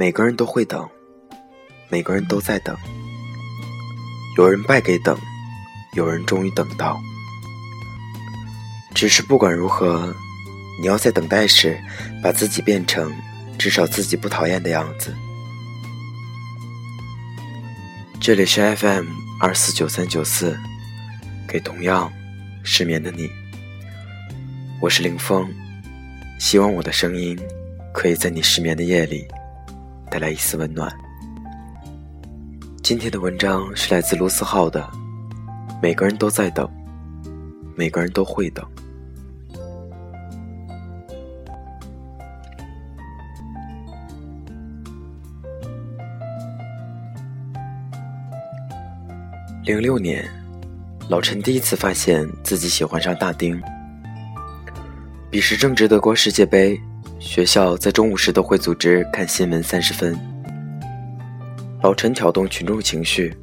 每个人都会等，每个人都在等。有人败给等，有人终于等到。只是不管如何，你要在等待时，把自己变成至少自己不讨厌的样子。这里是 FM 二四九三九四，给同样失眠的你，我是林峰，希望我的声音可以在你失眠的夜里。带来一丝温暖。今天的文章是来自卢思浩的。每个人都在等，每个人都会等。零六年，老陈第一次发现自己喜欢上大丁。彼时正值德国世界杯。学校在中午时都会组织看新闻三十分。老陈挑动群众情绪，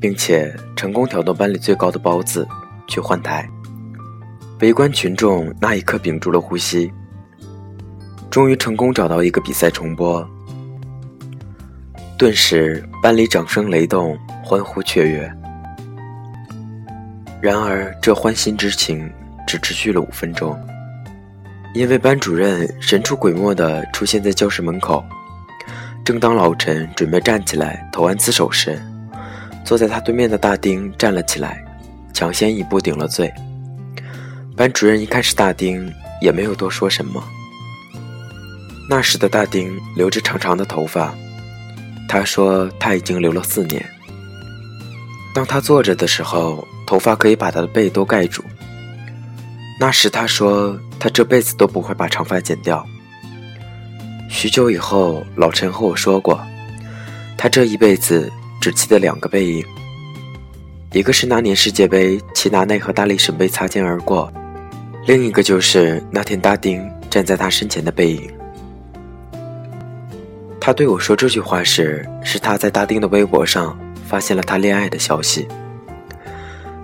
并且成功挑动班里最高的包子去换台。围观群众那一刻屏住了呼吸。终于成功找到一个比赛重播，顿时班里掌声雷动，欢呼雀跃。然而这欢欣之情只持续了五分钟。因为班主任神出鬼没地出现在教室门口，正当老陈准备站起来投案自首时，坐在他对面的大丁站了起来，抢先一步顶了罪。班主任一看是大丁，也没有多说什么。那时的大丁留着长长的头发，他说他已经留了四年。当他坐着的时候，头发可以把他的背都盖住。那时他说。他这辈子都不会把长发剪掉。许久以后，老陈和我说过，他这一辈子只记得两个背影，一个是那年世界杯齐达内和大力神杯擦肩而过，另一个就是那天大丁站在他身前的背影。他对我说这句话时，是他在大丁的微博上发现了他恋爱的消息。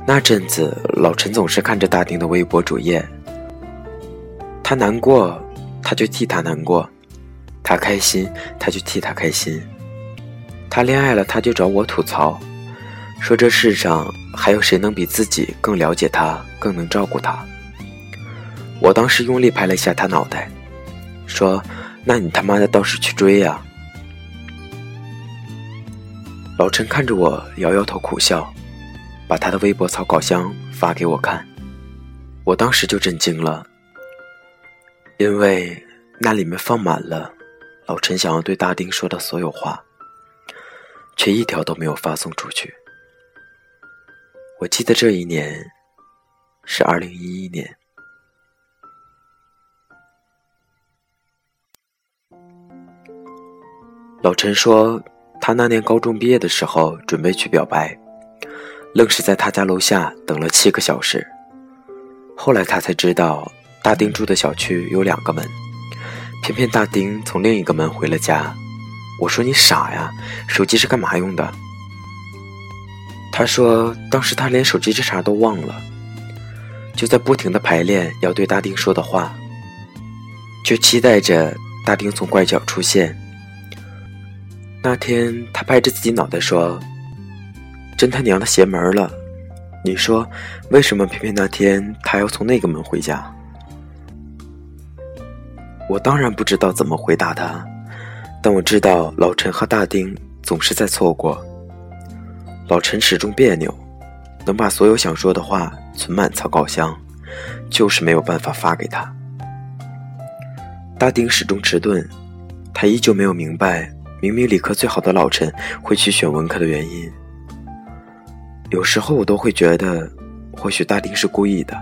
那阵子，老陈总是看着大丁的微博主页。他难过，他就替他难过；他开心，他就替他开心。他恋爱了，他就找我吐槽，说这世上还有谁能比自己更了解他，更能照顾他？我当时用力拍了一下他脑袋，说：“那你他妈的倒是去追呀！”老陈看着我，摇摇头苦笑，把他的微博草稿箱发给我看，我当时就震惊了。因为那里面放满了老陈想要对大丁说的所有话，却一条都没有发送出去。我记得这一年是二零一一年。老陈说，他那年高中毕业的时候准备去表白，愣是在他家楼下等了七个小时。后来他才知道。大丁住的小区有两个门，偏偏大丁从另一个门回了家。我说你傻呀，手机是干嘛用的？他说当时他连手机这茬都忘了，就在不停的排练要对大丁说的话，就期待着大丁从拐角出现。那天他拍着自己脑袋说：“真他娘的邪门了！你说为什么偏偏那天他要从那个门回家？”我当然不知道怎么回答他，但我知道老陈和大丁总是在错过。老陈始终别扭，能把所有想说的话存满草稿箱，就是没有办法发给他。大丁始终迟钝，他依旧没有明白，明明理科最好的老陈会去选文科的原因。有时候我都会觉得，或许大丁是故意的，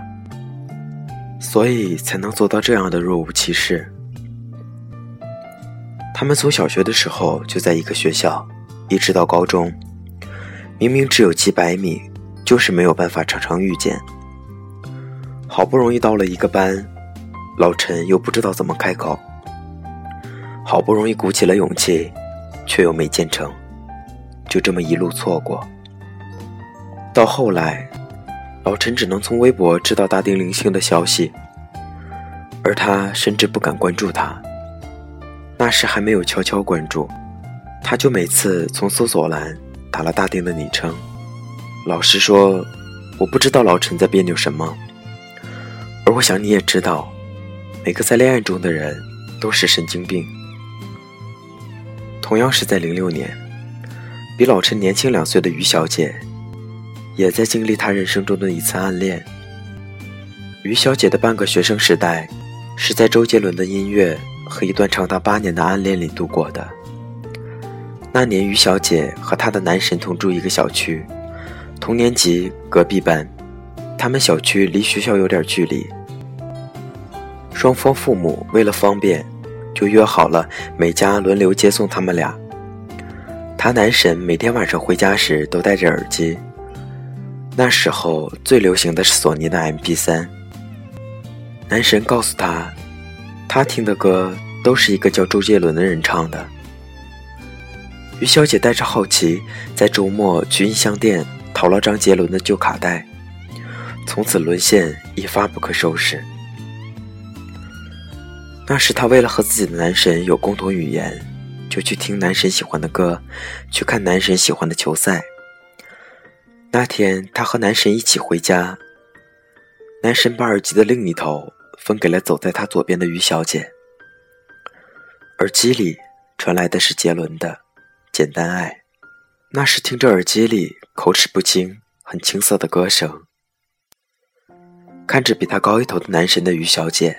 所以才能做到这样的若无其事。他们从小学的时候就在一个学校，一直到高中，明明只有几百米，就是没有办法常常遇见。好不容易到了一个班，老陈又不知道怎么开口。好不容易鼓起了勇气，却又没建成，就这么一路错过。到后来，老陈只能从微博知道大丁零星的消息，而他甚至不敢关注他。那时还没有悄悄关注，他就每次从搜索栏打了大丁的昵称。老实说，我不知道老陈在别扭什么，而我想你也知道，每个在恋爱中的人都是神经病。同样是在零六年，比老陈年轻两岁的于小姐，也在经历她人生中的一次暗恋。于小姐的半个学生时代，是在周杰伦的音乐和一段长达八年的暗恋里度过的。那年，于小姐和她的男神同住一个小区，同年级，隔壁班。他们小区离学校有点距离，双方父母为了方便。就约好了，每家轮流接送他们俩。他男神每天晚上回家时都戴着耳机。那时候最流行的是索尼的 MP3。男神告诉他，他听的歌都是一个叫周杰伦的人唱的。于小姐带着好奇，在周末去音像店淘了张杰伦的旧卡带，从此沦陷，一发不可收拾。那时，她为了和自己的男神有共同语言，就去听男神喜欢的歌，去看男神喜欢的球赛。那天，她和男神一起回家，男神把耳机的另一头分给了走在他左边的于小姐。耳机里传来的是杰伦的《简单爱》，那时听着耳机里口齿不清、很青涩的歌声，看着比他高一头的男神的于小姐。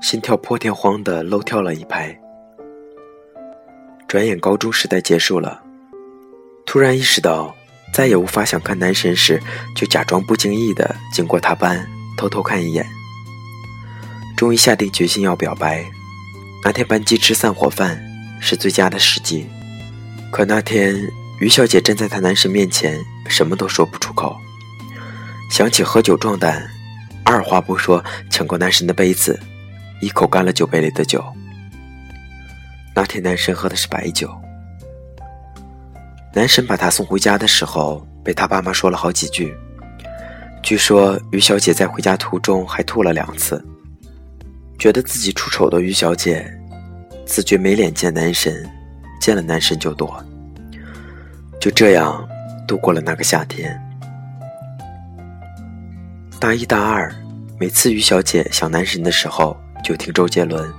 心跳破天荒的漏跳了一拍。转眼高中时代结束了，突然意识到再也无法想看男神时，就假装不经意的经过他班偷偷看一眼。终于下定决心要表白，那天班级吃散伙饭是最佳的时机。可那天于小姐站在她男神面前，什么都说不出口。想起喝酒壮胆，二话不说抢过男神的杯子。一口干了酒杯里的酒。那天男神喝的是白酒。男神把她送回家的时候，被他爸妈说了好几句。据说于小姐在回家途中还吐了两次。觉得自己出丑的于小姐，自觉没脸见男神，见了男神就躲。就这样度过了那个夏天。大一、大二，每次于小姐想男神的时候。就听周杰伦，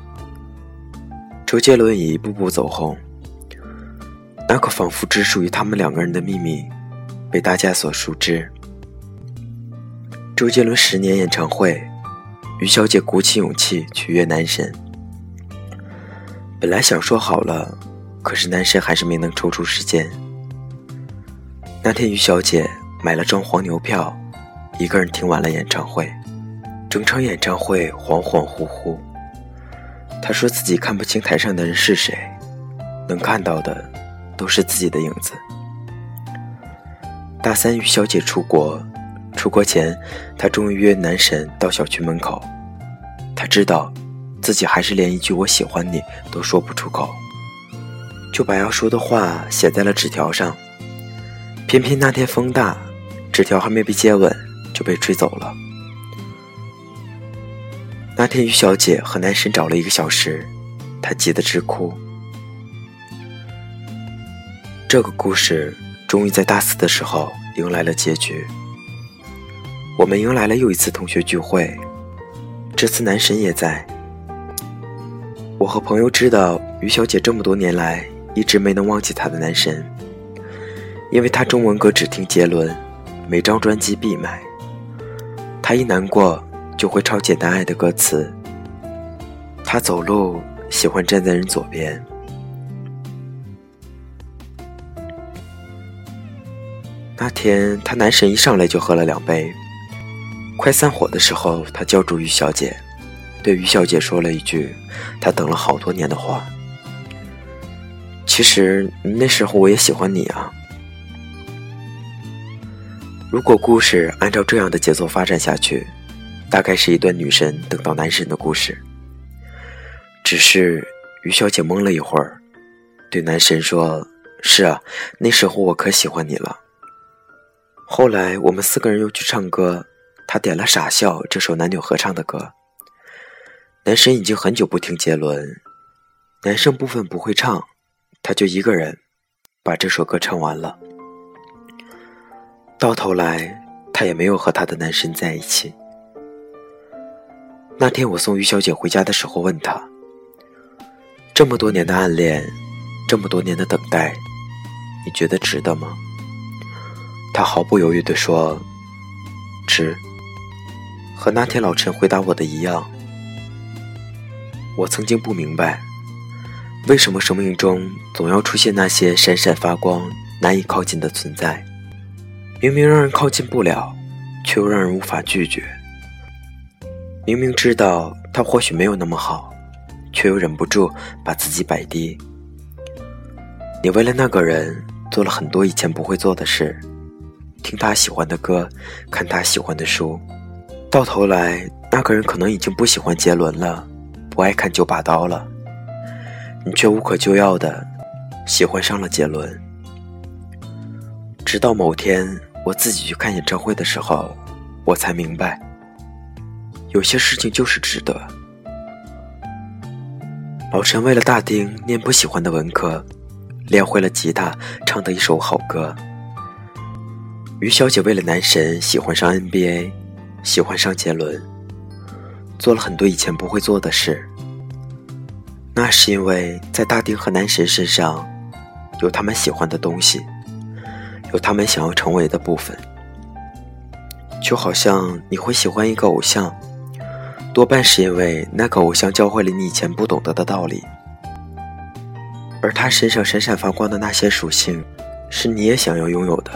周杰伦已一步步走红。那个仿佛只属于他们两个人的秘密，被大家所熟知。周杰伦十年演唱会，于小姐鼓起勇气去约男神。本来想说好了，可是男神还是没能抽出时间。那天，于小姐买了张黄牛票，一个人听完了演唱会。整场演唱会恍恍惚惚，他说自己看不清台上的人是谁，能看到的都是自己的影子。大三，于小姐出国，出国前，她终于约男神到小区门口。她知道自己还是连一句“我喜欢你”都说不出口，就把要说的话写在了纸条上。偏偏那天风大，纸条还没被接吻就被吹走了。那天，于小姐和男神找了一个小时，她急得直哭。这个故事终于在大四的时候迎来了结局。我们迎来了又一次同学聚会，这次男神也在。我和朋友知道，于小姐这么多年来一直没能忘记她的男神，因为她中文歌只听杰伦，每张专辑必买。她一难过。就会抄《简单爱》的歌词。她走路喜欢站在人左边。那天，她男神一上来就喝了两杯。快散伙的时候，他叫住于小姐，对于小姐说了一句他等了好多年的话：“其实那时候我也喜欢你啊。”如果故事按照这样的节奏发展下去。大概是一段女神等到男神的故事。只是于小姐懵了一会儿，对男神说：“是啊，那时候我可喜欢你了。”后来我们四个人又去唱歌，他点了《傻笑》这首男女合唱的歌。男神已经很久不听杰伦，男生部分不会唱，他就一个人把这首歌唱完了。到头来，他也没有和他的男神在一起。那天我送于小姐回家的时候，问她：“这么多年的暗恋，这么多年的等待，你觉得值得吗？”她毫不犹豫地说：“值。”和那天老陈回答我的一样。我曾经不明白，为什么生命中总要出现那些闪闪发光、难以靠近的存在。明明让人靠近不了，却又让人无法拒绝。明明知道他或许没有那么好，却又忍不住把自己摆低。你为了那个人做了很多以前不会做的事，听他喜欢的歌，看他喜欢的书，到头来那个人可能已经不喜欢杰伦了，不爱看九把刀了，你却无可救药的喜欢上了杰伦。直到某天。我自己去看演唱会的时候，我才明白，有些事情就是值得。老陈为了大丁念不喜欢的文科，练会了吉他，唱的一首好歌。于小姐为了男神喜欢上 NBA，喜欢上杰伦，做了很多以前不会做的事。那是因为在大丁和男神身上，有他们喜欢的东西。有他们想要成为的部分，就好像你会喜欢一个偶像，多半是因为那个偶像教会了你以前不懂得的道理，而他身上闪闪发光的那些属性，是你也想要拥有的。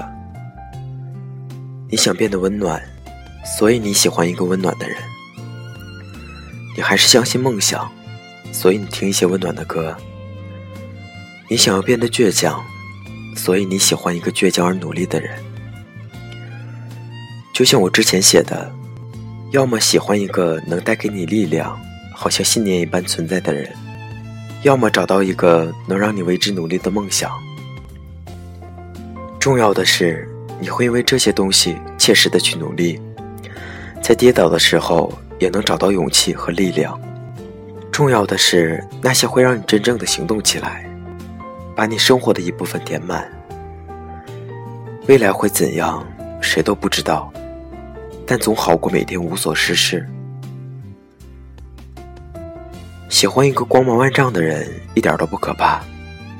你想变得温暖，所以你喜欢一个温暖的人。你还是相信梦想，所以你听一些温暖的歌。你想要变得倔强。所以你喜欢一个倔强而努力的人，就像我之前写的，要么喜欢一个能带给你力量，好像信念一般存在的人，要么找到一个能让你为之努力的梦想。重要的是，你会因为这些东西切实的去努力，在跌倒的时候也能找到勇气和力量。重要的是，那些会让你真正的行动起来。把你生活的一部分填满。未来会怎样，谁都不知道，但总好过每天无所事事。喜欢一个光芒万丈的人一点都不可怕，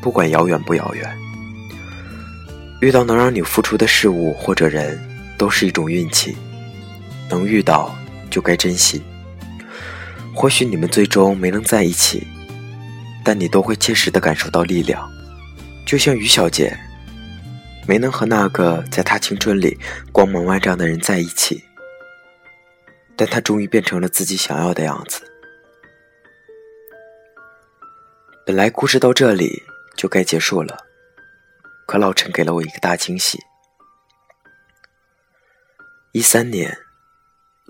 不管遥远不遥远。遇到能让你付出的事物或者人，都是一种运气。能遇到就该珍惜。或许你们最终没能在一起，但你都会切实的感受到力量。就像于小姐，没能和那个在她青春里光芒万丈的人在一起，但她终于变成了自己想要的样子。本来故事到这里就该结束了，可老陈给了我一个大惊喜。一三年，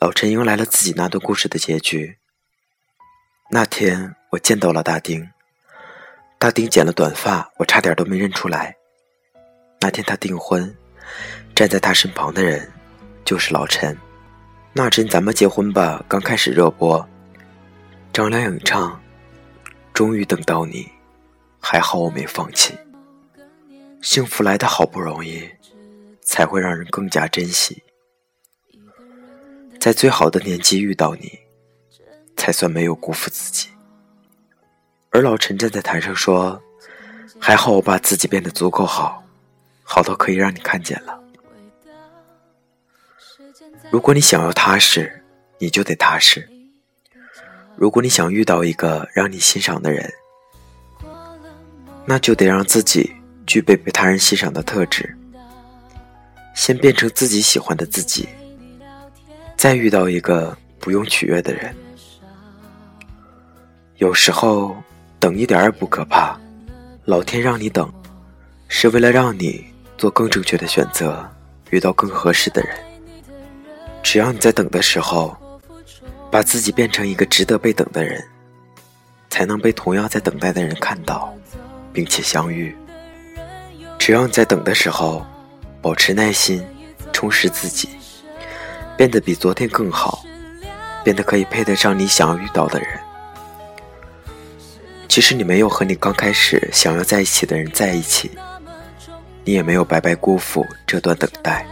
老陈迎来了自己那段故事的结局。那天，我见到了大丁。大丁剪了短发，我差点都没认出来。那天他订婚，站在他身旁的人就是老陈。那阵《咱们结婚吧》刚开始热播，张靓颖唱《终于等到你》，还好我没放弃。幸福来的好不容易，才会让人更加珍惜。在最好的年纪遇到你，才算没有辜负自己。而老陈站在台上说：“还好我把自己变得足够好，好到可以让你看见了。如果你想要踏实，你就得踏实。如果你想遇到一个让你欣赏的人，那就得让自己具备被他人欣赏的特质。先变成自己喜欢的自己，再遇到一个不用取悦的人。有时候。”等一点也不可怕，老天让你等，是为了让你做更正确的选择，遇到更合适的人。只要你在等的时候，把自己变成一个值得被等的人，才能被同样在等待的人看到，并且相遇。只要你在等的时候，保持耐心，充实自己，变得比昨天更好，变得可以配得上你想要遇到的人。其实你没有和你刚开始想要在一起的人在一起，你也没有白白辜负这段等待。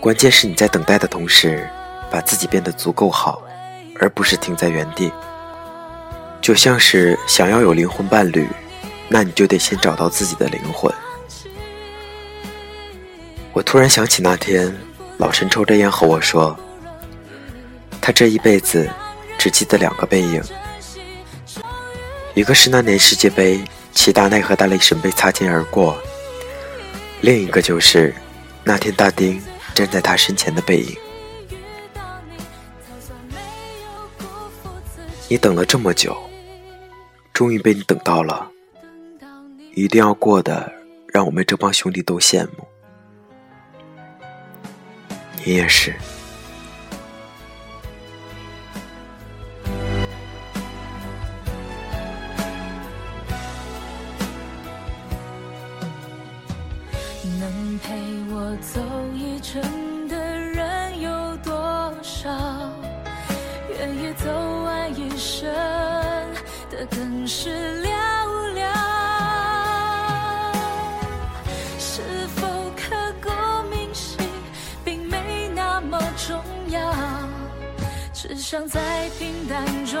关键是你在等待的同时，把自己变得足够好，而不是停在原地。就像是想要有灵魂伴侣，那你就得先找到自己的灵魂。我突然想起那天，老陈抽着烟和我说，他这一辈子只记得两个背影，一个是那年世界杯，齐达内和大力神杯擦肩而过，另一个就是那天大丁站在他身前的背影。你等了这么久。终于被你等到了，一定要过得让我们这帮兄弟都羡慕。你也是。能陪我走一程的人有多少？愿意走完一生。的更是寥，只想在平淡中。